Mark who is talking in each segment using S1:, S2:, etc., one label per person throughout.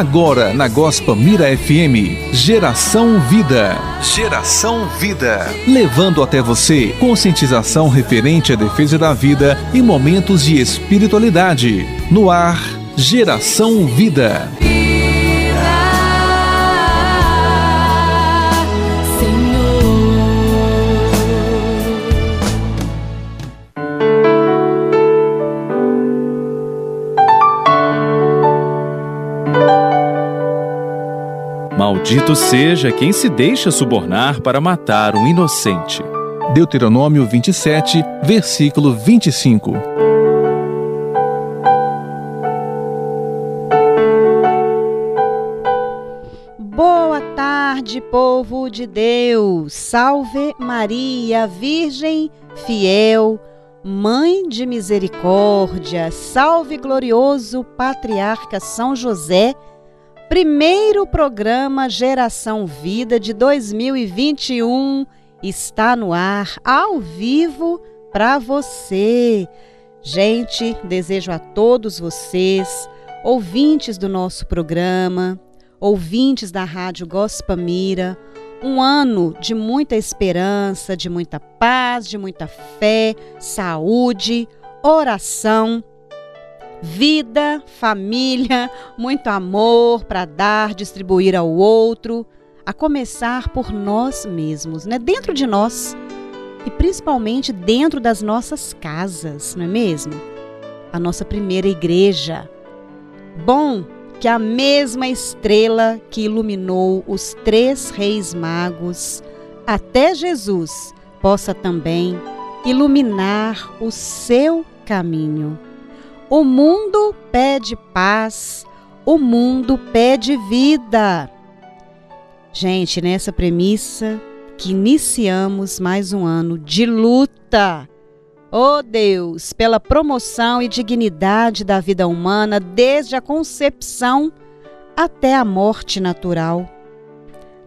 S1: Agora na Gospel Mira FM, Geração Vida. Geração Vida. Levando até você conscientização referente à defesa da vida e momentos de espiritualidade. No ar, Geração Vida.
S2: Maldito seja quem se deixa subornar para matar um inocente.
S1: Deuteronômio 27, versículo 25.
S3: Boa tarde, povo de Deus. Salve Maria, Virgem fiel, Mãe de misericórdia. Salve glorioso patriarca São José Primeiro programa Geração Vida de 2021 está no ar, ao vivo, para você. Gente, desejo a todos vocês, ouvintes do nosso programa, ouvintes da Rádio Gospamira, um ano de muita esperança, de muita paz, de muita fé, saúde, oração vida, família, muito amor para dar, distribuir ao outro, a começar por nós mesmos, né? Dentro de nós e principalmente dentro das nossas casas, não é mesmo? A nossa primeira igreja. Bom que a mesma estrela que iluminou os três reis magos até Jesus possa também iluminar o seu caminho. O mundo pede paz, o mundo pede vida. Gente, nessa premissa que iniciamos mais um ano de luta. Oh Deus, pela promoção e dignidade da vida humana desde a concepção até a morte natural.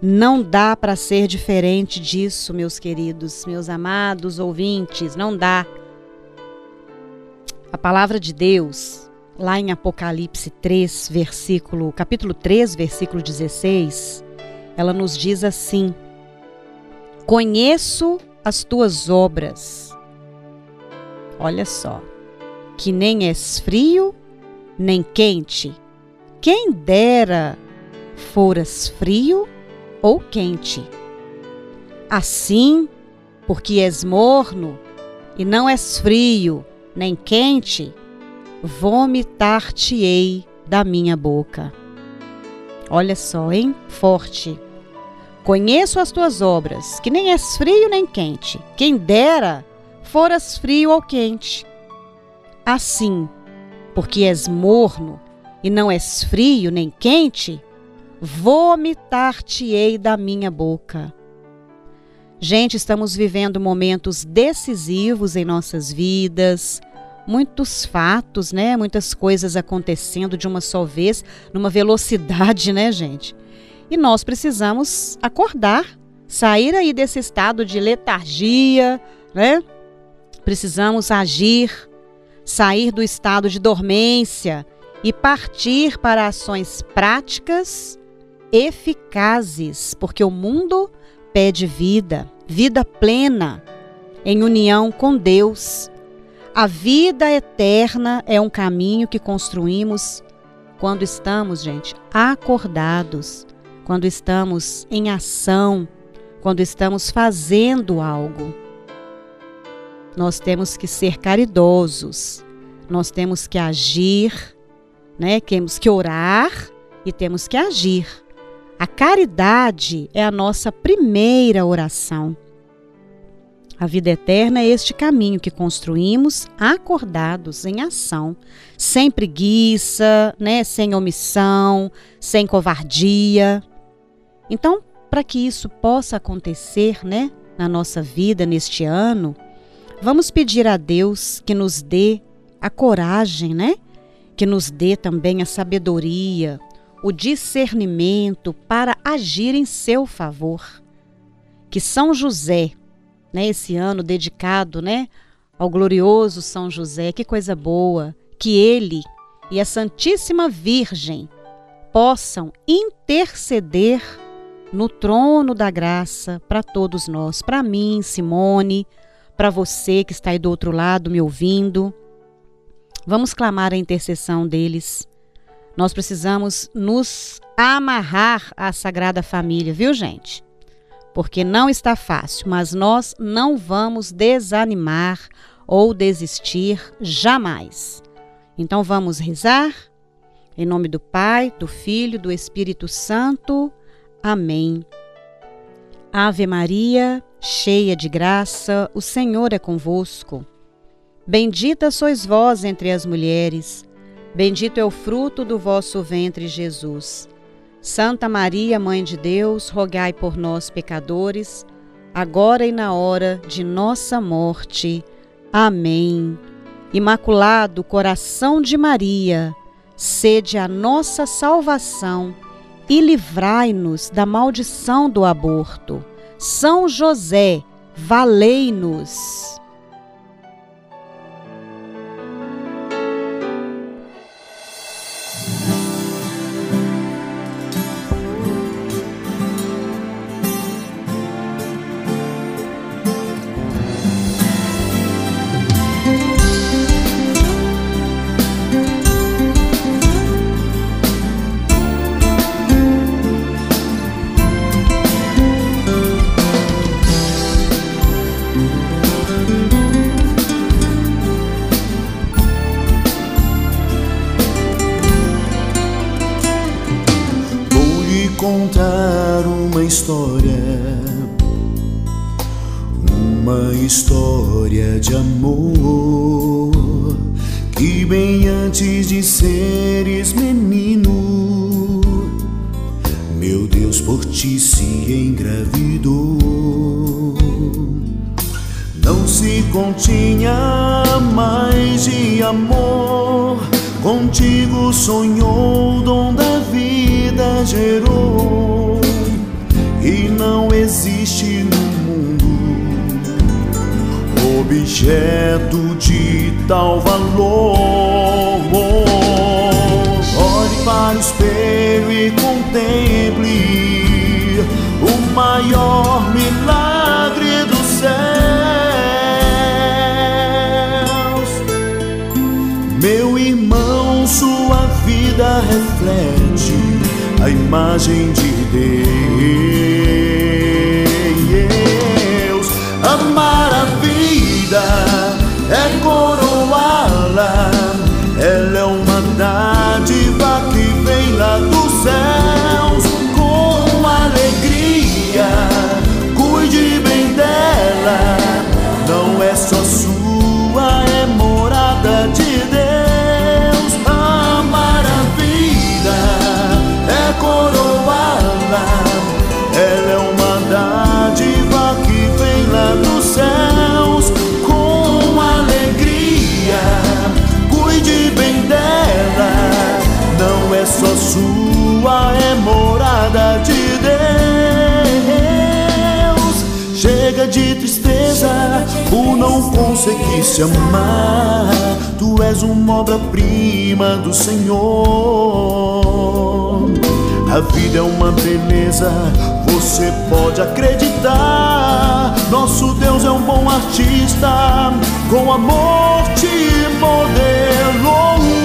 S3: Não dá para ser diferente disso, meus queridos, meus amados ouvintes, não dá. A palavra de Deus, lá em Apocalipse 3, versículo, capítulo 3, versículo 16, ela nos diz assim: Conheço as tuas obras. Olha só, que nem és frio, nem quente. Quem dera foras frio ou quente. Assim, porque és morno e não és frio, nem quente, vomitar-te-ei da minha boca. Olha só, hein? Forte. Conheço as tuas obras, que nem és frio nem quente. Quem dera foras frio ou quente. Assim, porque és morno e não és frio nem quente, vomitar-te-ei da minha boca. Gente, estamos vivendo momentos decisivos em nossas vidas, muitos fatos, né? Muitas coisas acontecendo de uma só vez, numa velocidade, né, gente? E nós precisamos acordar, sair aí desse estado de letargia, né? Precisamos agir, sair do estado de dormência e partir para ações práticas eficazes, porque o mundo pede vida, vida plena, em união com Deus. A vida eterna é um caminho que construímos quando estamos, gente, acordados, quando estamos em ação, quando estamos fazendo algo. Nós temos que ser caridosos, nós temos que agir, né? Temos que orar e temos que agir. A caridade é a nossa primeira oração. A vida eterna é este caminho que construímos acordados em ação, sem preguiça, né, sem omissão, sem covardia. Então, para que isso possa acontecer, né, na nossa vida neste ano, vamos pedir a Deus que nos dê a coragem, né? Que nos dê também a sabedoria, o discernimento para agir em seu favor. Que São José, né, esse ano dedicado, né, ao glorioso São José, que coisa boa, que ele e a Santíssima Virgem possam interceder no trono da graça para todos nós, para mim, Simone, para você que está aí do outro lado me ouvindo. Vamos clamar a intercessão deles. Nós precisamos nos amarrar à Sagrada Família, viu, gente? Porque não está fácil, mas nós não vamos desanimar ou desistir jamais. Então vamos rezar? Em nome do Pai, do Filho, do Espírito Santo. Amém. Ave Maria, cheia de graça, o Senhor é convosco. Bendita sois vós entre as mulheres, bendito é o fruto do vosso ventre, Jesus. Santa Maria, Mãe de Deus, rogai por nós, pecadores, agora e na hora de nossa morte. Amém. Imaculado coração de Maria, sede a nossa salvação e livrai-nos da maldição do aborto. São José, valei-nos.
S4: Espelho e contemple o maior milagre dos céus. Meu irmão, sua vida reflete a imagem de Deus. Por não conseguir se amar. Tu és uma obra-prima do Senhor. A vida é uma beleza, você pode acreditar. Nosso Deus é um bom artista, com amor te modelou.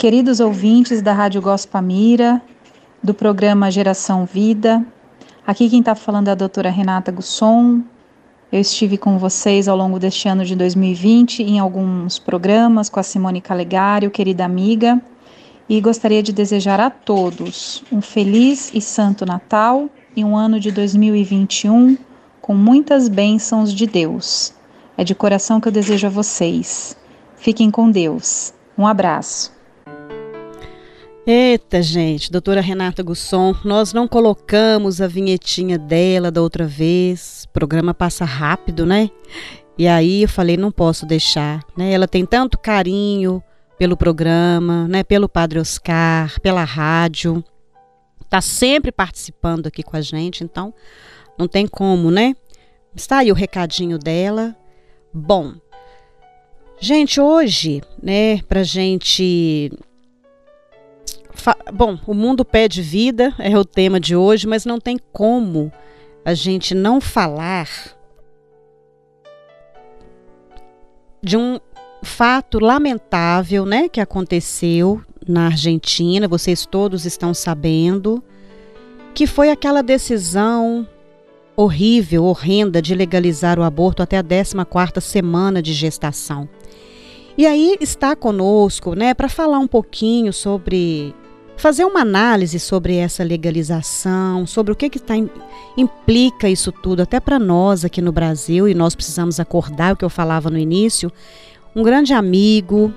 S5: Queridos ouvintes da Rádio Gospamira, do programa Geração Vida, aqui quem está falando é a doutora Renata Gusson. Eu estive com vocês ao longo deste ano de 2020 em alguns programas com a Simone Calegário, querida amiga, e gostaria de desejar a todos um feliz e santo Natal e um ano de 2021 com muitas bênçãos de Deus. É de coração que eu desejo a vocês. Fiquem com Deus. Um abraço.
S3: Eita, gente, doutora Renata Gusson, nós não colocamos a vinhetinha dela da outra vez. O programa passa rápido, né? E aí eu falei, não posso deixar, né? Ela tem tanto carinho pelo programa, né? Pelo Padre Oscar, pela rádio. Tá sempre participando aqui com a gente, então não tem como, né? Está aí o recadinho dela. Bom, gente, hoje, né, pra gente Bom, o mundo pede vida é o tema de hoje, mas não tem como a gente não falar de um fato lamentável, né, que aconteceu na Argentina. Vocês todos estão sabendo que foi aquela decisão horrível, horrenda de legalizar o aborto até a 14ª semana de gestação. E aí está conosco, né, para falar um pouquinho sobre fazer uma análise sobre essa legalização, sobre o que, que tá, implica isso tudo, até para nós aqui no Brasil, e nós precisamos acordar o que eu falava no início. Um grande amigo,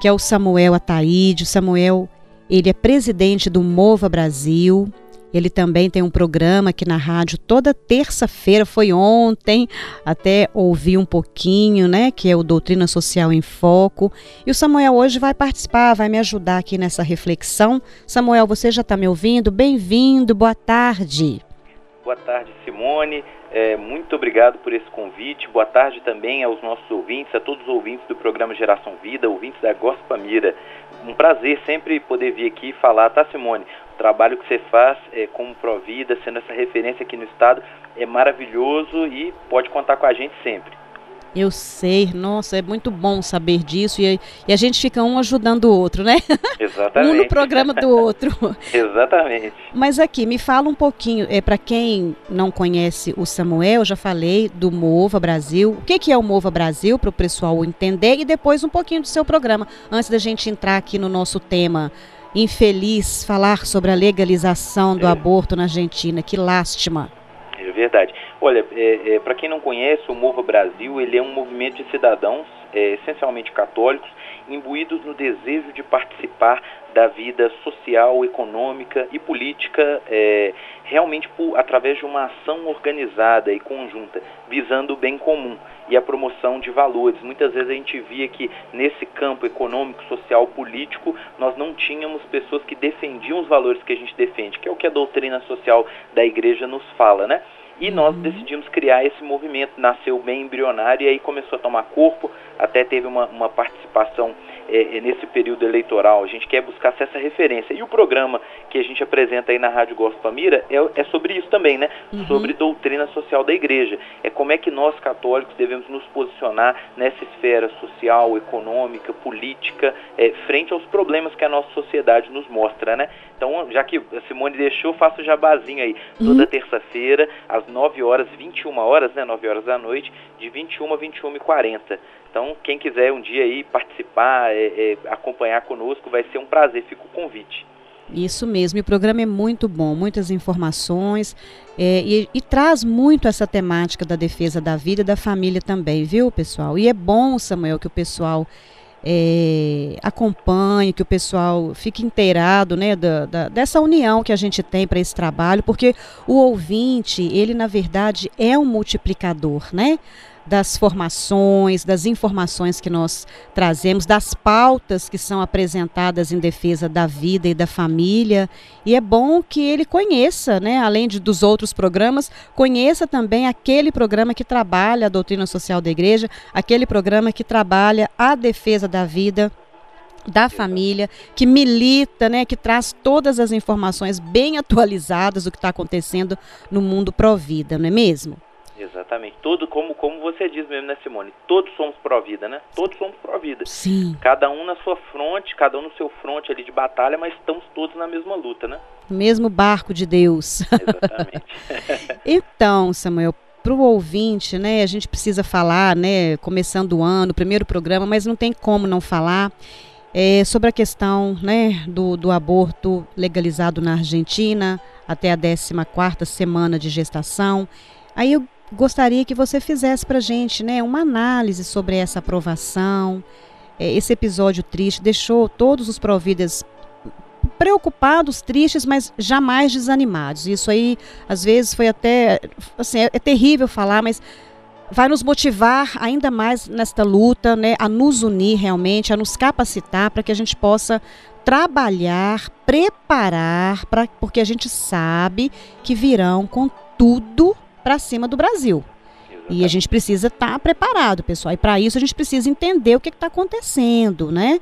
S3: que é o Samuel Ataíde. O Samuel, ele é presidente do Mova Brasil, ele também tem um programa aqui na rádio toda terça-feira, foi ontem, até ouvi um pouquinho, né? Que é o Doutrina Social em Foco. E o Samuel hoje vai participar, vai me ajudar aqui nessa reflexão. Samuel, você já está me ouvindo? Bem-vindo, boa tarde.
S6: Boa tarde, Simone. É, muito obrigado por esse convite. Boa tarde também aos nossos ouvintes, a todos os ouvintes do programa Geração Vida, ouvintes da Gospa Mira. Um prazer sempre poder vir aqui falar, tá, Simone? O trabalho que você faz é, como Provida, sendo essa referência aqui no Estado, é maravilhoso e pode contar com a gente sempre.
S3: Eu sei, nossa, é muito bom saber disso e, e, a gente fica um ajudando o outro, né?
S6: Exatamente.
S3: um no programa do outro.
S6: Exatamente.
S3: Mas aqui, me fala um pouquinho, é para quem não conhece o Samuel, eu já falei do Mova Brasil. O que, que é o Mova Brasil, para o pessoal entender, e depois um pouquinho do seu programa, antes da gente entrar aqui no nosso tema infeliz falar sobre a legalização do é. aborto na Argentina. Que lástima.
S6: É verdade. Olha, é, é, para quem não conhece, o Mova Brasil ele é um movimento de cidadãos, é, essencialmente católicos, imbuídos no desejo de participar da vida social, econômica e política, é, realmente por, através de uma ação organizada e conjunta, visando o bem comum e a promoção de valores. Muitas vezes a gente via que nesse campo econômico, social, político, nós não tínhamos pessoas que defendiam os valores que a gente defende, que é o que a doutrina social da igreja nos fala, né? E nós uhum. decidimos criar esse movimento, nasceu bem embrionário e aí começou a tomar corpo, até teve uma, uma participação é, é, nesse período eleitoral. A gente quer buscar essa referência. E o programa que a gente apresenta aí na Rádio Gospel Mira é, é sobre isso também, né? Uhum. Sobre doutrina social da igreja. É como é que nós católicos devemos nos posicionar nessa esfera social, econômica, política, é, frente aos problemas que a nossa sociedade nos mostra, né? Então, já que a Simone deixou, faço o jabazinho aí. Uhum. Toda terça-feira, às 9 horas, 21 horas, né? 9 horas da noite, de 21 a 21 e 40. Então, quem quiser um dia aí participar, é, é, acompanhar conosco, vai ser um prazer. Fica o convite.
S3: Isso mesmo, e o programa é muito bom, muitas informações é, e, e, traz muito essa temática da defesa da vida e da família também, viu, pessoal? E é bom, Samuel, que o pessoal é, acompanhe, que o pessoal fique inteirado né, da, da, dessa união que a gente tem para esse trabalho, porque o ouvinte, ele na verdade é um multiplicador, né? Das formações, das informações que nós trazemos, das pautas que são apresentadas em defesa da vida e da família. E é bom que ele conheça, né, além de, dos outros programas, conheça também aquele programa que trabalha a doutrina social da igreja, aquele programa que trabalha a defesa da vida da família, que milita, né, que traz todas as informações bem atualizadas do que está acontecendo no mundo pró-vida, não é mesmo?
S6: Exatamente. Todo, como, como você diz mesmo, né, Simone? Todos somos pró-vida, né? Todos somos pró-vida.
S3: Sim.
S6: Cada um na sua fronte, cada um no seu fronte ali de batalha, mas estamos todos na mesma luta, né?
S3: Mesmo barco de Deus.
S6: Exatamente.
S3: então, Samuel, para o ouvinte, né, a gente precisa falar, né, começando o ano, primeiro programa, mas não tem como não falar é, sobre a questão, né, do, do aborto legalizado na Argentina até a 14ª semana de gestação. Aí eu gostaria que você fizesse para gente né, uma análise sobre essa aprovação. É, esse episódio triste deixou todos os providas preocupados, tristes, mas jamais desanimados. Isso aí, às vezes, foi até. Assim, é, é terrível falar, mas vai nos motivar ainda mais nesta luta, né, a nos unir realmente, a nos capacitar para que a gente possa trabalhar, preparar, pra, porque a gente sabe que virão com tudo para cima do Brasil. E a gente precisa estar tá preparado, pessoal. E para isso a gente precisa entender o que está acontecendo, né?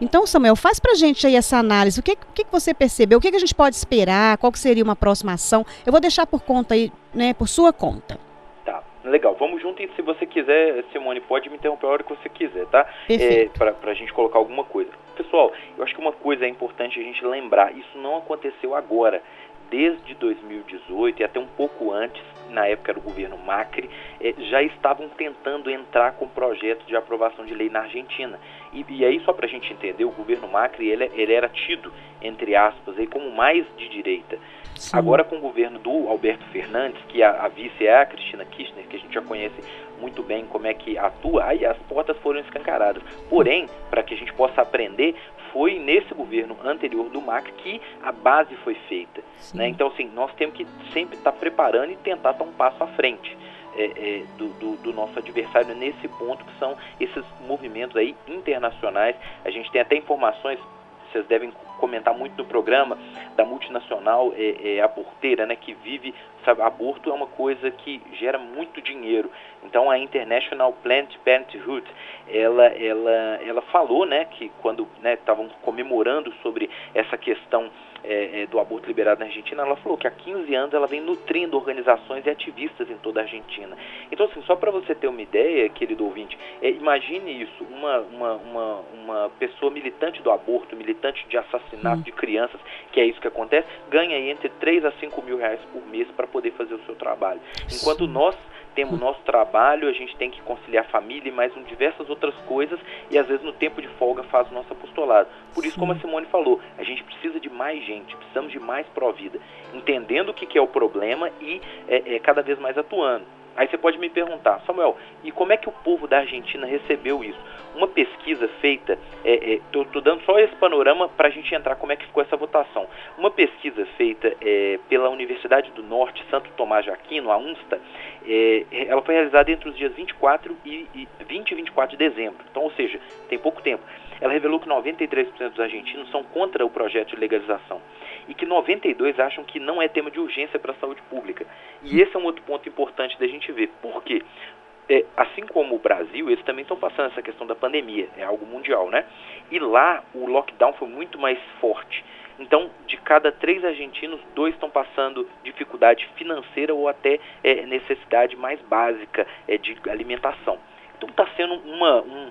S3: Então, Samuel, faz para a gente aí essa análise. O que, o que você percebeu? O que, que a gente pode esperar? Qual seria uma próxima ação? Eu vou deixar por conta aí, né, por sua conta.
S6: Tá, legal. Vamos junto e se você quiser, Simone, pode me interromper a hora que você quiser, tá?
S3: É,
S6: para a gente colocar alguma coisa. Pessoal, eu acho que uma coisa é importante a gente lembrar. Isso não aconteceu agora desde 2018 e até um pouco antes, na época do governo Macri, eh, já estavam tentando entrar com projetos de aprovação de lei na Argentina. E, e aí, só para a gente entender, o governo Macri ele, ele era tido, entre aspas, aí, como mais de direita. Sim. Agora, com o governo do Alberto Fernandes, que a, a vice é a Cristina Kirchner, que a gente já conhece muito bem como é que atua, aí as portas foram escancaradas. Porém, para que a gente possa aprender, foi nesse governo anterior do MAC que a base foi feita. Né? Então, assim, nós temos que sempre estar tá preparando e tentar estar um passo à frente. É, é, do, do, do, nosso adversário nesse ponto que são esses movimentos aí internacionais. A gente tem até informações vocês devem comentar muito no programa da multinacional é, é, aborteira, né, que vive, sabe, aborto é uma coisa que gera muito dinheiro. Então a International Planned Parenthood, ela, ela, ela falou, né, que quando estavam né, comemorando sobre essa questão é, é, do aborto liberado na Argentina, ela falou que há 15 anos ela vem nutrindo organizações e ativistas em toda a Argentina. Então, assim, só para você ter uma ideia, querido ouvinte, é, imagine isso, uma, uma, uma, uma, pessoa militante do aborto, militante de assassinato de crianças, que é isso que acontece, ganha aí entre 3 a 5 mil reais por mês para poder fazer o seu trabalho. Enquanto nós temos nosso trabalho, a gente tem que conciliar família e mais um, diversas outras coisas e às vezes no tempo de folga faz o nosso apostolado. Por isso, como a Simone falou, a gente precisa de mais gente, precisamos de mais pró-vida, entendendo o que, que, é o problema e é, é, cada vez mais atuando. Aí você pode me perguntar, Samuel, e como é que o povo da Argentina recebeu isso? Uma pesquisa feita, estou é, é, dando só esse panorama para a gente entrar como é que ficou essa votação. Uma pesquisa feita é, pela Universidade do Norte, Santo Tomás de Aquino, a UNSTA, é, ela foi realizada entre os dias 24 e, e 20 e 24 de dezembro, então, ou seja, tem pouco tempo. Ela revelou que 93% dos argentinos são contra o projeto de legalização e que 92 acham que não é tema de urgência para a saúde pública. E esse é um outro ponto importante da gente ver. Por quê? É, assim como o Brasil, eles também estão passando essa questão da pandemia, é algo mundial, né? E lá o lockdown foi muito mais forte. Então, de cada três argentinos, dois estão passando dificuldade financeira ou até é, necessidade mais básica é, de alimentação. Então, está sendo uma, um,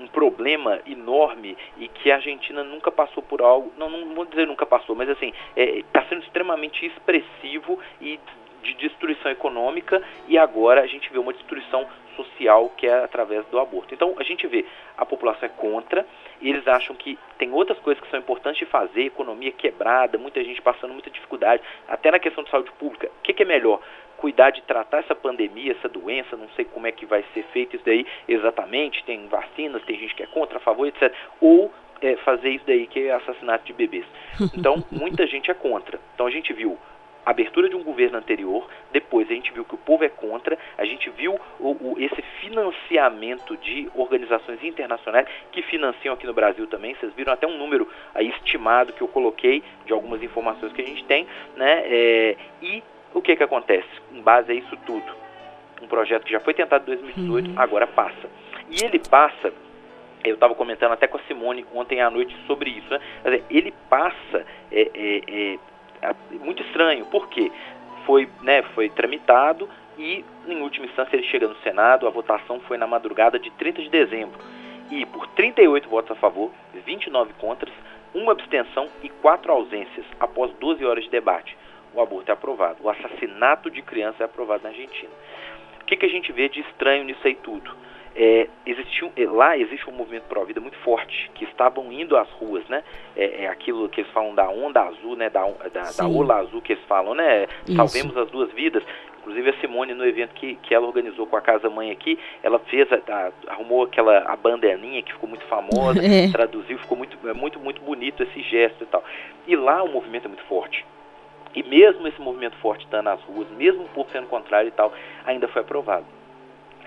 S6: um, problema enorme e que a Argentina nunca passou por algo, não, não vou dizer nunca passou, mas assim, está é, sendo extremamente expressivo e de destruição econômica e agora a gente vê uma destruição social que é através do aborto. Então a gente vê a população é contra, e eles acham que tem outras coisas que são importantes de fazer, economia quebrada, muita gente passando muita dificuldade, até na questão de saúde pública. O que, que é melhor? cuidar de tratar essa pandemia, essa doença, não sei como é que vai ser feito isso daí exatamente, tem vacinas, tem gente que é contra, a favor, etc. Ou é, fazer isso daí que é assassinato de bebês. Então, muita gente é contra. Então a gente viu abertura de um governo anterior, depois a gente viu que o povo é contra, a gente viu o, o, esse financiamento de organizações internacionais que financiam aqui no Brasil também, vocês viram até um número aí estimado que eu coloquei de algumas informações que a gente tem, né? É, e o que, que acontece? Em base a isso tudo, um projeto que já foi tentado em 2018, uhum. agora passa. E ele passa, eu estava comentando até com a Simone ontem à noite sobre isso, né? Ele passa é, é, é, muito estranho, por quê? Foi, né, foi tramitado, e, em última instância, ele chega no Senado. A votação foi na madrugada de 30 de dezembro. E por 38 votos a favor, 29 contras, uma abstenção e quatro ausências após 12 horas de debate. O aborto é aprovado. O assassinato de criança é aprovado na Argentina. O que, que a gente vê de estranho nisso aí tudo? É, existiu, é, lá existe um movimento pró-vida muito forte, que estavam indo às ruas, né? É, é, aquilo que eles falam da onda azul, né? Da, da, da ola azul que eles falam, né? Isso. Salvemos as duas vidas. Inclusive a Simone, no evento que, que ela organizou com a Casa Mãe aqui, ela fez, a, a, arrumou aquela a bandaninha que ficou muito famosa, é. traduziu, ficou muito, é muito, muito bonito esse gesto e tal. E lá o movimento é muito forte. E mesmo esse movimento forte estando nas ruas, mesmo o povo sendo contrário e tal, ainda foi aprovado.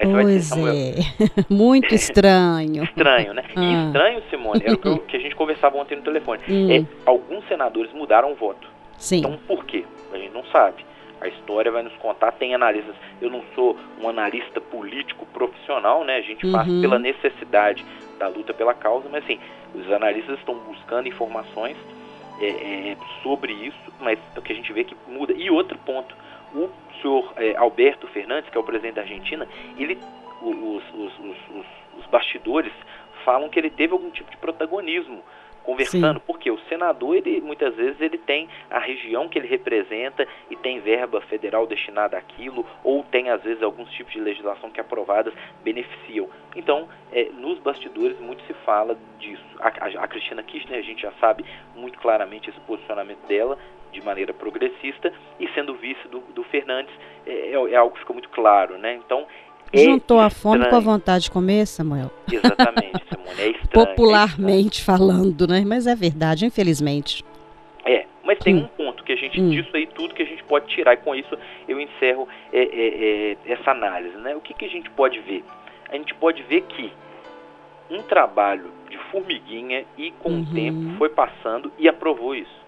S3: Pois é, muito estranho.
S6: estranho, né? Ah. E estranho, Simone, era o que, a gente conversava ontem no telefone. Hum. É, alguns senadores mudaram o voto.
S3: Sim.
S6: Então, por quê? A gente não sabe. A história vai nos contar, tem analistas. Eu não sou um analista político profissional, né? A gente uhum. faz pela necessidade da luta pela causa, mas assim, os analistas estão buscando informações é, é, sobre isso, mas é o que a gente vê que muda. E outro ponto, o senhor é, Alberto Fernandes, que é o presidente da Argentina, ele, os, os, os, os bastidores falam que ele teve algum tipo de protagonismo conversando, Sim. porque o senador, ele muitas vezes ele tem a região que ele representa e tem verba federal destinada àquilo, ou tem às vezes alguns tipos de legislação que aprovadas beneficiam. Então, é, nos bastidores muito se fala disso. A, a, a Cristina Kirchner, a gente já sabe muito claramente esse posicionamento dela, de maneira progressista e sendo vice do, do Fernandes é, é, é, algo que ficou muito claro, né? Então
S3: é Juntou a fome com a vontade de comer, Samuel.
S6: Exatamente, Simone, é estranho.
S3: Popularmente é falando, né? Mas é verdade, infelizmente.
S6: É, mas tem hum. um ponto que a gente, hum. disso aí tudo que a gente pode tirar, e com isso eu encerro é, é, é, essa análise, né? O que, que a gente pode ver? A gente pode ver que um trabalho de formiguinha e com uhum. o tempo foi passando e aprovou isso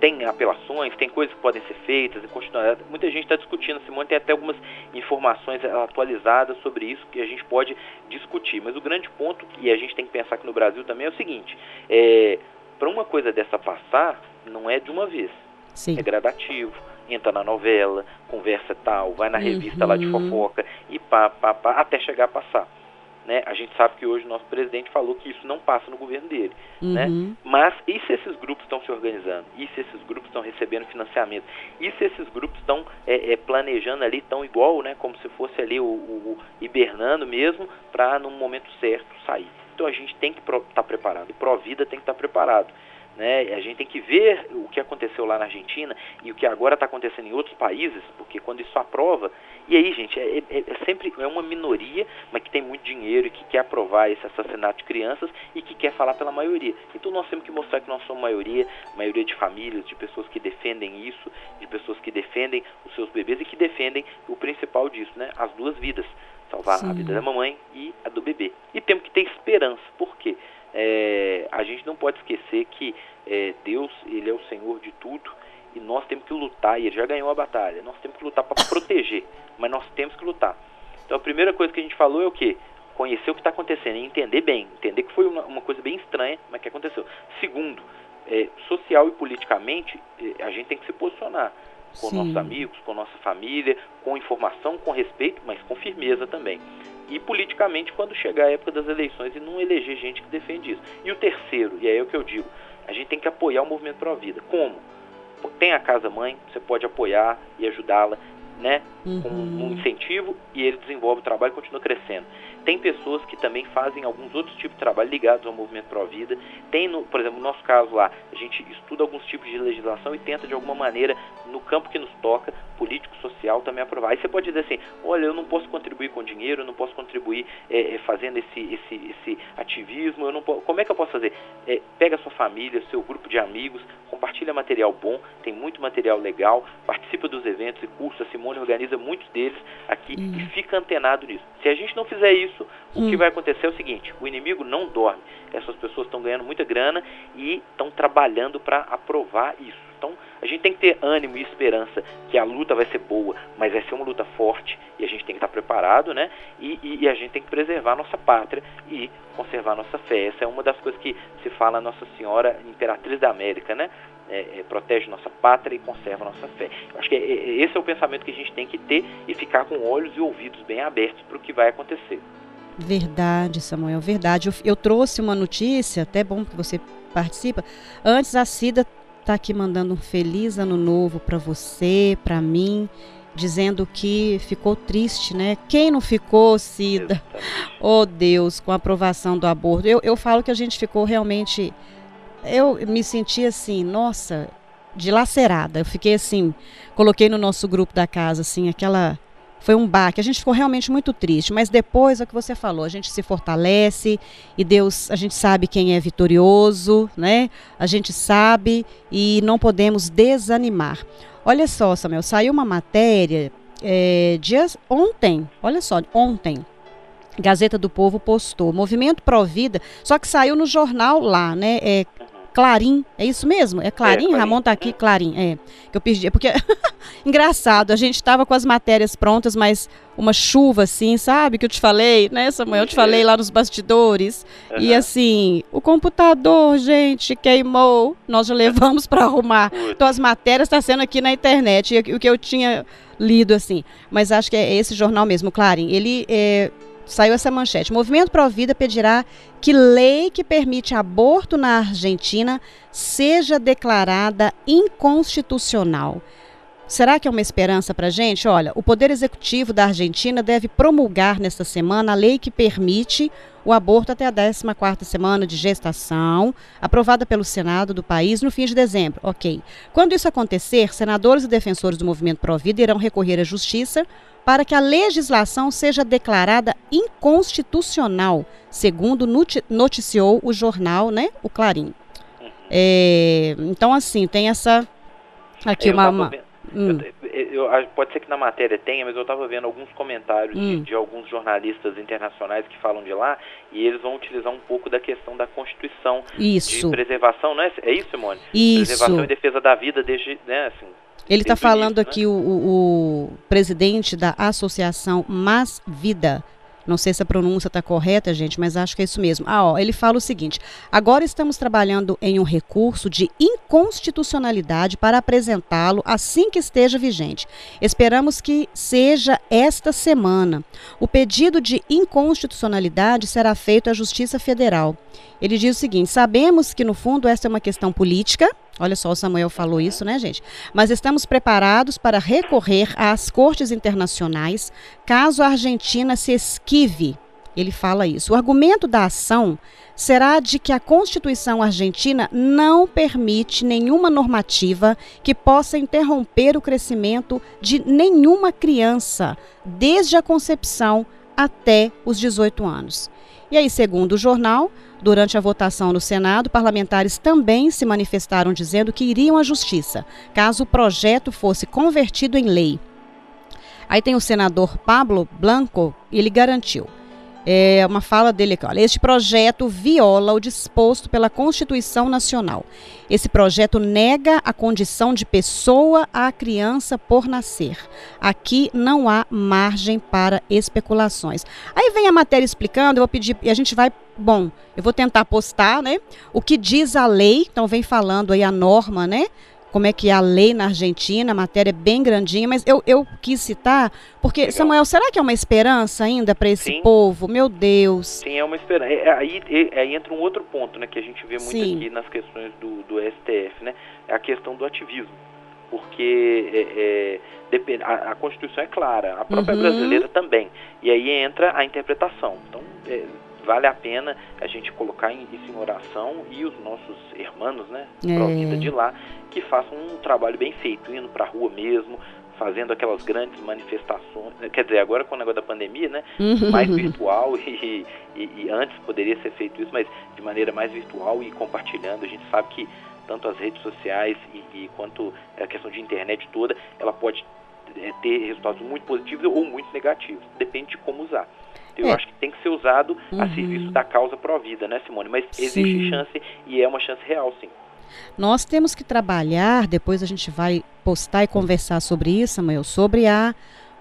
S6: tem apelações, tem coisas que podem ser feitas e continuar. Muita gente está discutindo, Simone tem até algumas informações atualizadas sobre isso que a gente pode discutir. Mas o grande ponto, e a gente tem que pensar aqui no Brasil também, é o seguinte: é, para uma coisa dessa passar, não é de uma vez.
S3: Sim.
S6: É gradativo. Entra na novela, conversa tal, vai na revista uhum. lá de uhum. fofoca e pá, pá, pá, até chegar a passar. Né? A gente sabe que hoje o nosso presidente falou que isso não passa no governo dele. Né? Uhum. Né? Mas e se esses grupos estão se organizando? E se esses grupos estão recebendo financiamento? E se esses grupos estão é, é, planejando ali, tão igual, né? como se fosse ali o, o, o hibernando mesmo, para no momento certo sair? Então a gente tem que estar tá preparado. E Provida tem que estar tá preparado. Né? A gente tem que ver o que aconteceu lá na Argentina e o que agora está acontecendo em outros países, porque quando isso aprova, e aí, gente, é, é, é, sempre é uma minoria, mas que tem muito dinheiro e que quer aprovar esse assassinato de crianças e que quer falar pela maioria. Então nós temos que mostrar que nós somos maioria, maioria de famílias, de pessoas que defendem isso, de pessoas que defendem os seus bebês e que defendem o principal disso, né? As duas vidas. Salvar Sim. a vida da mamãe e a do bebê. E temos que ter esperança. Por quê? É, a gente não pode esquecer que é, Deus ele é o Senhor de tudo e nós temos que lutar, e ele já ganhou a batalha, nós temos que lutar para proteger, mas nós temos que lutar. Então a primeira coisa que a gente falou é o quê? Conhecer o que está acontecendo e entender bem, entender que foi uma, uma, coisa bem estranha, mas que aconteceu. Segundo, é, social e politicamente, é, a gente tem que se posicionar com Sim. nossos amigos, com nossa família, com informação, com respeito, mas com firmeza também e politicamente quando chegar a época das eleições e não eleger gente que defende isso. E o terceiro, e é o que eu digo, a gente tem que apoiar o movimento Pro Vida. Como? Tem a Casa Mãe, você pode apoiar e ajudá-la, né? Uhum. Com um incentivo e ele desenvolve o trabalho e continua crescendo. Tem pessoas que também fazem alguns outros tipos de trabalho ligados ao movimento Pro Vida. Tem, no, por exemplo, no nosso caso lá, a gente estuda alguns tipos de legislação e tenta de alguma maneira, no campo que nos toca, político, social, também aprovar. Aí você pode dizer assim, olha, eu não posso contribuir com dinheiro, eu não posso contribuir é, fazendo esse, esse, esse ativismo, eu não posso, como é que eu posso fazer? É, pega sua família, seu grupo de amigos, compartilha material bom, tem muito material legal, participa dos eventos e cursos, a Simone organiza muitos deles aqui uhum. e fica antenado nisso. Se a gente não fizer isso, o uhum. que vai acontecer é o seguinte, o inimigo não dorme, essas pessoas estão ganhando muita grana e estão trabalhando para aprovar isso. Então, a gente tem que ter ânimo e esperança que a luta vai ser boa, mas vai ser uma luta forte e a gente tem que estar preparado, né? E, e, e a gente tem que preservar a nossa pátria e conservar a nossa fé. Essa é uma das coisas que se fala Nossa Senhora, Imperatriz da América, né? É, é, protege nossa pátria e conserva nossa fé. Eu acho que é, é, esse é o pensamento que a gente tem que ter e ficar com olhos e ouvidos bem abertos para o que vai acontecer.
S3: Verdade, Samuel, verdade. Eu, eu, trouxe uma notícia, até bom que você participa. Antes a Cida está aqui mandando um feliz ano novo para você, para mim, dizendo que ficou triste, né? Quem não ficou, Cida? Oh Deus, com a aprovação do aborto. Eu, eu falo que a gente ficou realmente. Eu me senti assim, nossa, dilacerada. Eu fiquei assim, coloquei no nosso grupo da casa, assim, aquela foi um baque. A gente ficou realmente muito triste, mas depois é o que você falou, a gente se fortalece e Deus, a gente sabe quem é vitorioso, né? A gente sabe e não podemos desanimar. Olha só, Samuel, saiu uma matéria é, dias ontem, olha só, ontem. Gazeta do Povo postou, Movimento Pro Vida, só que saiu no jornal lá, né? É, Clarim, é isso mesmo? É Clarim? É, Ramon tá aqui, Clarim, é. Que eu pedi, porque engraçado, a gente estava com as matérias prontas, mas uma chuva assim, sabe? Que eu te falei, né, Samuel? Eu te falei lá nos bastidores. Uhum. E assim, o computador, gente, queimou. Nós já levamos para arrumar. Então as matérias estão tá sendo aqui na internet, o que eu tinha lido assim. Mas acho que é esse jornal mesmo, Clarim. Ele é, saiu essa manchete. Movimento Pro Vida pedirá que lei que permite aborto na Argentina seja declarada inconstitucional. Será que é uma esperança para a gente? Olha, o Poder Executivo da Argentina deve promulgar nesta semana a lei que permite o aborto até a 14ª semana de gestação, aprovada pelo Senado do país no fim de dezembro. Ok. Quando isso acontecer, senadores e defensores do movimento Pro-Vida irão recorrer à Justiça para que a legislação seja declarada inconstitucional, segundo noticiou o jornal, né, o Clarim. É, então, assim, tem essa aqui uma, uma...
S6: Hum. Eu, eu, pode ser que na matéria tenha, mas eu estava vendo alguns comentários hum. de, de, alguns jornalistas internacionais que falam de lá e eles vão utilizar um pouco da questão da Constituição
S3: isso.
S6: de preservação, não é? É isso, Simone?
S3: Isso.
S6: Preservação e defesa da vida desde, né, assim,
S3: ele está falando aqui né? o, o, o, presidente da associação Mas Vida. Não sei se a pronúncia está correta, gente, mas acho que é isso mesmo. Ah, ó, ele fala o seguinte: agora estamos trabalhando em um recurso de inconstitucionalidade para apresentá-lo assim que esteja vigente. Esperamos que seja esta semana. O pedido de inconstitucionalidade será feito à Justiça Federal. Ele diz o seguinte: sabemos que no fundo esta é uma questão política. Olha só, o Samuel falou isso, né, gente? Mas estamos preparados para recorrer às cortes internacionais caso a Argentina se esquive. Ele fala isso. O argumento da ação será de que a Constituição argentina não permite nenhuma normativa que possa interromper o crescimento de nenhuma criança, desde a concepção até os 18 anos. E aí, segundo o jornal, durante a votação no Senado, parlamentares também se manifestaram dizendo que iriam à justiça, caso o projeto fosse convertido em lei. Aí tem o senador Pablo Blanco, ele garantiu é uma fala dele aqui. Olha, este projeto viola o disposto pela Constituição Nacional. Esse projeto nega a condição de pessoa à criança por nascer. Aqui não há margem para especulações. Aí vem a matéria explicando, eu vou pedir, e a gente vai, bom, eu vou tentar postar, né? O que diz a lei, então vem falando aí a norma, né? Como é que é a lei na Argentina, a matéria é bem grandinha, mas eu, eu quis citar, porque, Legal. Samuel, será que é uma esperança ainda para esse Sim. povo? Meu Deus.
S6: Sim, é uma esperança. É, aí, é, aí entra um outro ponto, né, que a gente vê muito Sim. aqui nas questões do, do STF, né, é a questão do ativismo. Porque é, é, a, a, Constituição é clara, a própria uhum. brasileira também. E aí entra a interpretação. Então, é, vale a pena a gente colocar isso em oração e os nossos irmãos, né, é. vida de lá, que façam um trabalho bem feito, indo para a rua mesmo, fazendo aquelas grandes manifestações, quer dizer, agora com o negócio da pandemia, né, uhum. mais virtual e, e, e, antes poderia ser feito isso, mas de maneira mais virtual e compartilhando, a gente sabe que tanto as redes sociais e, e quanto a questão de internet toda, ela pode é, ter resultados muito positivos ou muito negativos, depende de como usar. Eu é. acho que tem que ser usado uhum. a serviço da causa pró-vida, né, Simone? Mas existe sim. chance e é uma chance real, sim.
S3: Nós temos que trabalhar, depois a gente vai postar e conversar sobre isso, Samuel, sobre a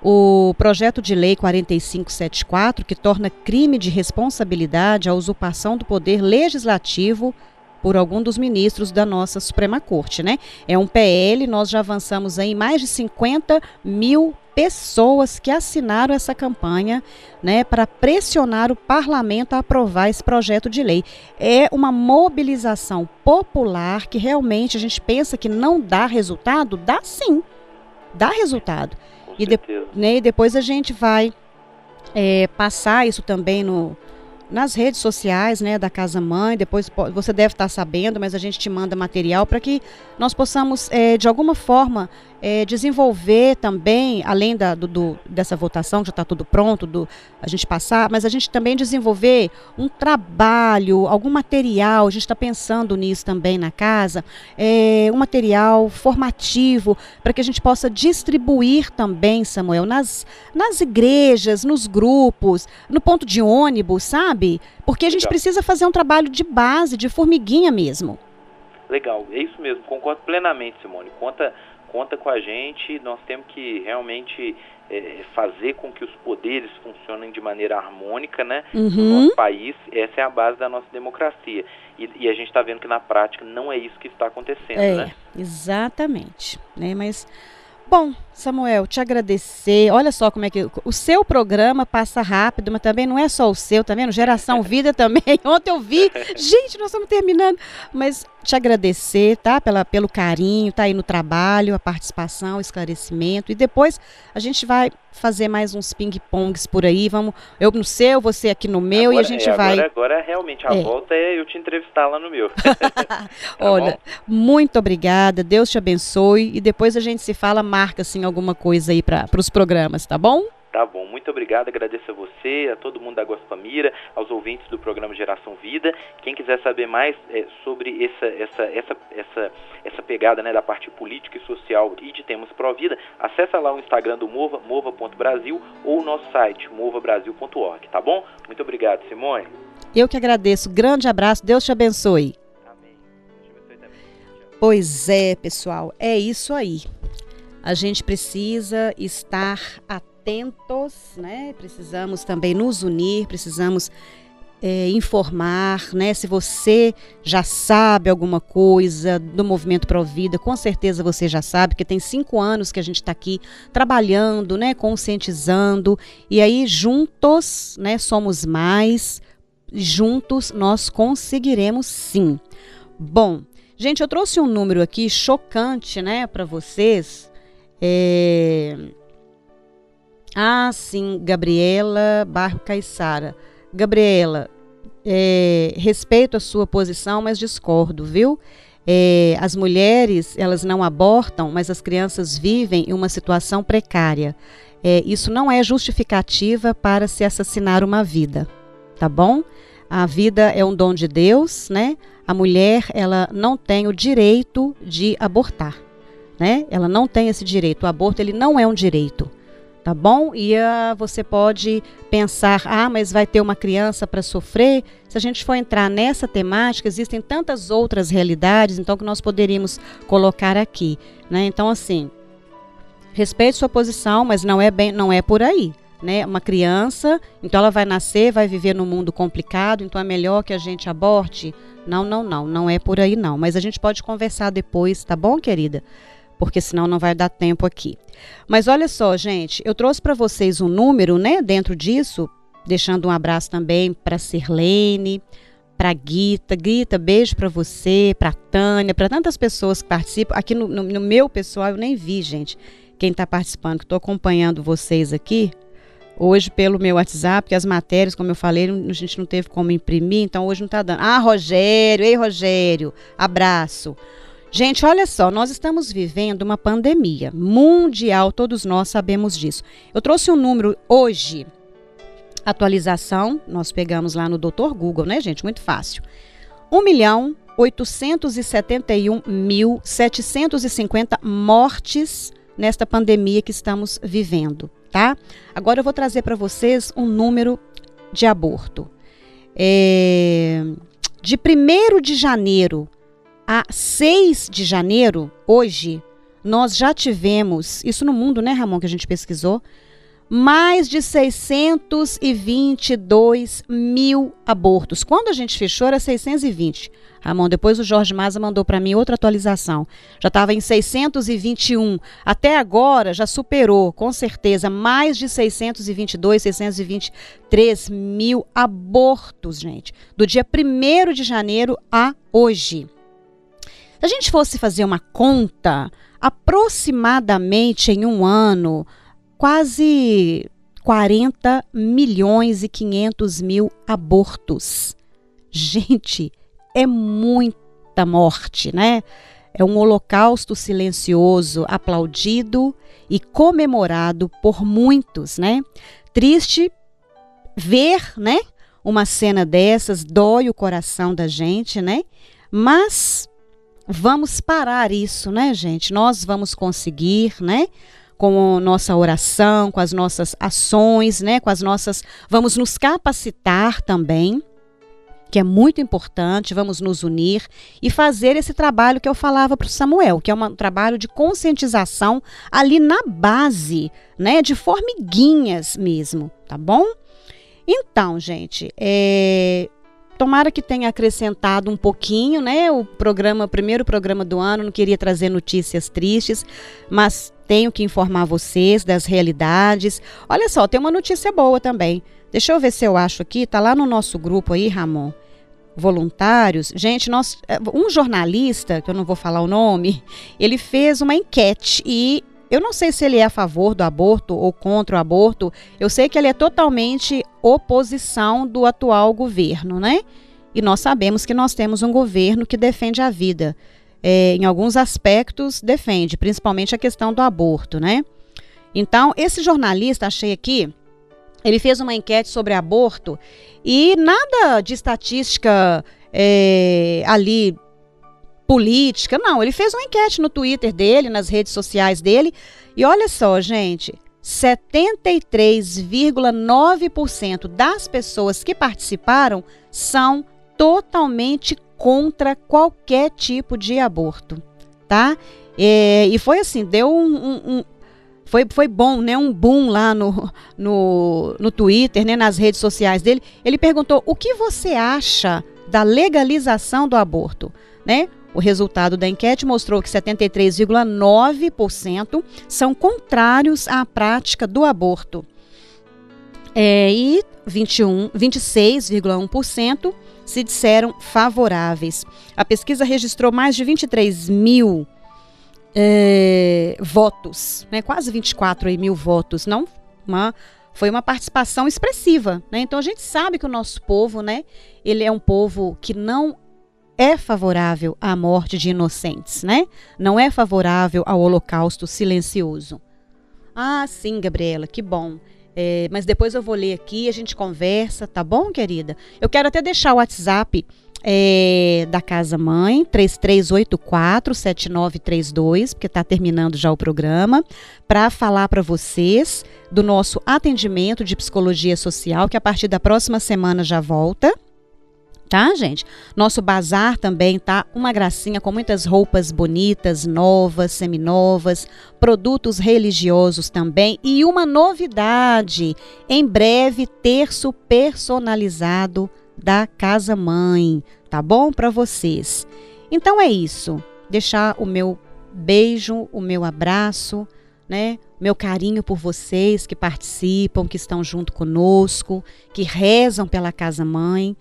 S3: o projeto de lei 4574, que torna crime de responsabilidade a usurpação do poder legislativo por algum dos ministros da nossa Suprema Corte, né? É um PL, nós já avançamos aí mais de 50 mil pessoas que assinaram essa campanha, né, para pressionar o parlamento a aprovar esse projeto de lei. É uma mobilização popular que realmente a gente pensa que não dá resultado, dá sim, dá resultado. E, de, né, e, depois a gente vai é, passar isso também no, nas redes sociais, né, da Casa Mãe. Depois você deve estar sabendo, mas a gente te manda material para que nós possamos, é, de alguma forma, é, desenvolver também, além da, do, do, dessa votação, que já está tudo pronto, do, a gente passar, mas a gente também desenvolver um trabalho, algum material, a gente está pensando nisso também na casa, é, um material formativo para que a gente possa distribuir também, Samuel, nas, nas igrejas, nos grupos, no ponto de ônibus, sabe? Porque a gente Legal. precisa fazer um trabalho de base, de formiguinha mesmo.
S6: Legal, é isso mesmo, concordo plenamente, Simone. Conta conta com a gente, nós temos que realmente é, fazer com que os poderes funcionem de maneira harmônica, né? Uhum. No nosso país, essa é a base da nossa democracia. E, e a gente está vendo que na prática não é isso que está acontecendo,
S3: é,
S6: né?
S3: Exatamente. Né? Mas Bom, Samuel, te agradecer. Olha só como é que o seu programa passa rápido, mas também não é só o seu, tá vendo? Geração Vida também. Ontem eu vi, gente, nós estamos terminando. Mas te agradecer, tá? Pela, pelo carinho, tá aí no trabalho, a participação, o esclarecimento. E depois a gente vai fazer mais uns ping-pongs por aí. Vamos, eu no seu, você aqui no meu agora, e a gente
S6: é,
S3: vai.
S6: Agora, agora realmente a é. volta é eu te entrevistar lá no meu. tá
S3: Olha, bom? muito obrigada. Deus te abençoe e depois a gente se fala, marca assim alguma coisa aí para os programas, tá bom?
S6: Tá bom, muito obrigado, agradeço a você, a todo mundo da Gospamira, aos ouvintes do programa Geração Vida. Quem quiser saber mais é, sobre essa, essa, essa, essa, essa pegada né, da parte política e social e de temas pró-vida, acessa lá o Instagram do Mova, mova.brasil ou o nosso site, movabrasil.org, tá bom? Muito obrigado, Simone.
S3: Eu que agradeço, grande abraço, Deus te abençoe. Amém. Pois é, pessoal, é isso aí. A gente precisa estar atento atentos, né? Precisamos também nos unir, precisamos é, informar, né? Se você já sabe alguma coisa do Movimento Pro Vida, com certeza você já sabe, porque tem cinco anos que a gente está aqui trabalhando, né? Conscientizando e aí juntos, né? Somos mais, juntos nós conseguiremos sim. Bom, gente, eu trouxe um número aqui chocante, né? Para vocês. É ah, sim, Gabriela Barro Caissara. Gabriela, é, respeito a sua posição, mas discordo, viu? É, as mulheres, elas não abortam, mas as crianças vivem em uma situação precária. É, isso não é justificativa para se assassinar uma vida, tá bom? A vida é um dom de Deus, né? A mulher, ela não tem o direito de abortar, né? Ela não tem esse direito. O aborto, ele não é um direito tá bom? E uh, você pode pensar, ah, mas vai ter uma criança para sofrer. Se a gente for entrar nessa temática, existem tantas outras realidades, então que nós poderíamos colocar aqui, né? Então assim, respeite sua posição, mas não é bem, não é por aí. Né, uma criança, então ela vai nascer, vai viver num mundo complicado, então é melhor que a gente aborte? Não, não, não, não é por aí não. Mas a gente pode conversar depois, tá bom, querida? Porque senão não vai dar tempo aqui. Mas olha só, gente, eu trouxe para vocês um número, né, dentro disso, deixando um abraço também para Sirlene, para Guita, Guita, beijo para você, para Tânia, para tantas pessoas que participam. Aqui no, no, no, meu pessoal eu nem vi, gente, quem está participando, que estou acompanhando vocês aqui hoje pelo meu WhatsApp, porque as matérias, como eu falei, a gente não teve como imprimir, então hoje não está dando. Ah, Rogério, ei Rogério, abraço. Gente, olha só, nós estamos vivendo uma pandemia mundial, todos nós sabemos disso. Eu trouxe um número hoje, atualização, nós pegamos lá no Dr. Google, né, gente? Muito fácil. 1 milhão 871.750 mortes nesta pandemia que estamos vivendo, tá? Agora eu vou trazer para vocês um número de aborto. É, de 1 de janeiro a 6 de janeiro, hoje, nós já tivemos, isso no mundo, né, Ramon, que a gente pesquisou, mais de 622 mil abortos. Quando a gente fechou, era 620. Ramon, depois o Jorge Maza mandou para mim outra atualização. Já estava em 621. Até agora já superou, com certeza, mais de 622, 623 mil abortos, gente. Do dia 1 de janeiro a hoje. Se a gente fosse fazer uma conta, aproximadamente em um ano, quase 40 milhões e 500 mil abortos. Gente, é muita morte, né? É um holocausto silencioso, aplaudido e comemorado por muitos, né? Triste ver, né? Uma cena dessas dói o coração da gente, né? Mas vamos parar isso, né, gente? Nós vamos conseguir, né? Com nossa oração, com as nossas ações, né? Com as nossas. Vamos nos capacitar também, que é muito importante. Vamos nos unir e fazer esse trabalho que eu falava para o Samuel, que é um trabalho de conscientização ali na base, né? De formiguinhas mesmo, tá bom? Então, gente, é, Tomara que tenha acrescentado um pouquinho, né? O programa, primeiro programa do ano, não queria trazer notícias tristes, mas tenho que informar vocês das realidades. Olha só, tem uma notícia boa também. Deixa eu ver se eu acho aqui, tá lá no nosso grupo aí, Ramon. Voluntários. Gente, nós, é, um jornalista, que eu não vou falar o nome, ele fez uma enquete e eu não sei se ele é a favor do aborto ou contra o aborto. Eu sei que ele é totalmente oposição do atual governo, né? E nós sabemos que nós temos um governo que defende a vida. É, em alguns aspectos, defende, principalmente a questão do aborto, né? Então, esse jornalista, achei aqui, ele fez uma enquete sobre aborto e nada de estatística é, ali política. Não, ele fez uma enquete no Twitter dele, nas redes sociais dele. E olha só, gente, 73,9% das pessoas que participaram são totalmente contra qualquer tipo de aborto, tá? É, e foi assim, deu um, um, um, foi, foi bom, né? Um boom lá no, no, no Twitter, né? nas redes sociais dele. Ele perguntou: o que você acha da legalização do aborto? Né? O resultado da enquete mostrou que 73,9% são contrários à prática do aborto. É, e 26,1% se disseram favoráveis. A pesquisa registrou mais de 23 mil é, votos, né? quase 24 mil votos. Não uma, foi uma participação expressiva. Né? Então a gente sabe que o nosso povo, né, ele é um povo que não é favorável à morte de inocentes, né? Não é favorável ao holocausto silencioso. Ah, sim, Gabriela, que bom. É, mas depois eu vou ler aqui, a gente conversa, tá bom, querida? Eu quero até deixar o WhatsApp é, da Casa Mãe, 3384-7932, porque está terminando já o programa, para falar para vocês do nosso atendimento de psicologia social, que a partir da próxima semana já volta tá, gente? Nosso bazar também tá uma gracinha com muitas roupas bonitas, novas, seminovas, produtos religiosos também e uma novidade, em breve terço personalizado da Casa Mãe, tá bom para vocês? Então é isso. Deixar o meu beijo, o meu abraço, né? Meu carinho por vocês que participam, que estão junto conosco, que rezam pela Casa Mãe.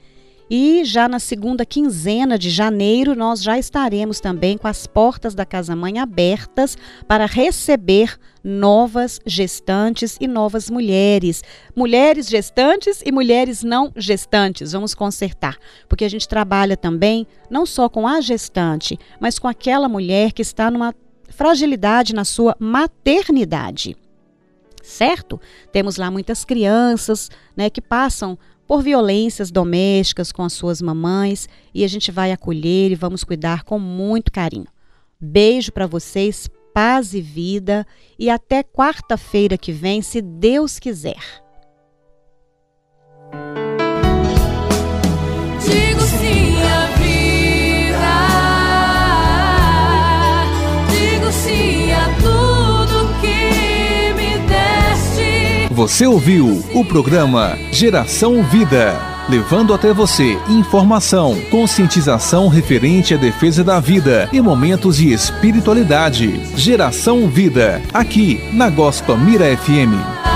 S3: E já na segunda quinzena de janeiro, nós já estaremos também com as portas da Casa Mãe abertas para receber novas gestantes e novas mulheres. Mulheres gestantes e mulheres não gestantes. Vamos consertar, porque a gente trabalha também não só com a gestante, mas com aquela mulher que está numa fragilidade na sua maternidade. Certo? Temos lá muitas crianças, né, que passam por violências domésticas com as suas mamães e a gente vai acolher e vamos cuidar com muito carinho. Beijo para vocês, paz e vida e até quarta-feira que vem, se Deus quiser.
S1: Você ouviu o programa Geração Vida, levando até você informação, conscientização referente à defesa da vida e momentos de espiritualidade. Geração Vida, aqui na Gospa Mira FM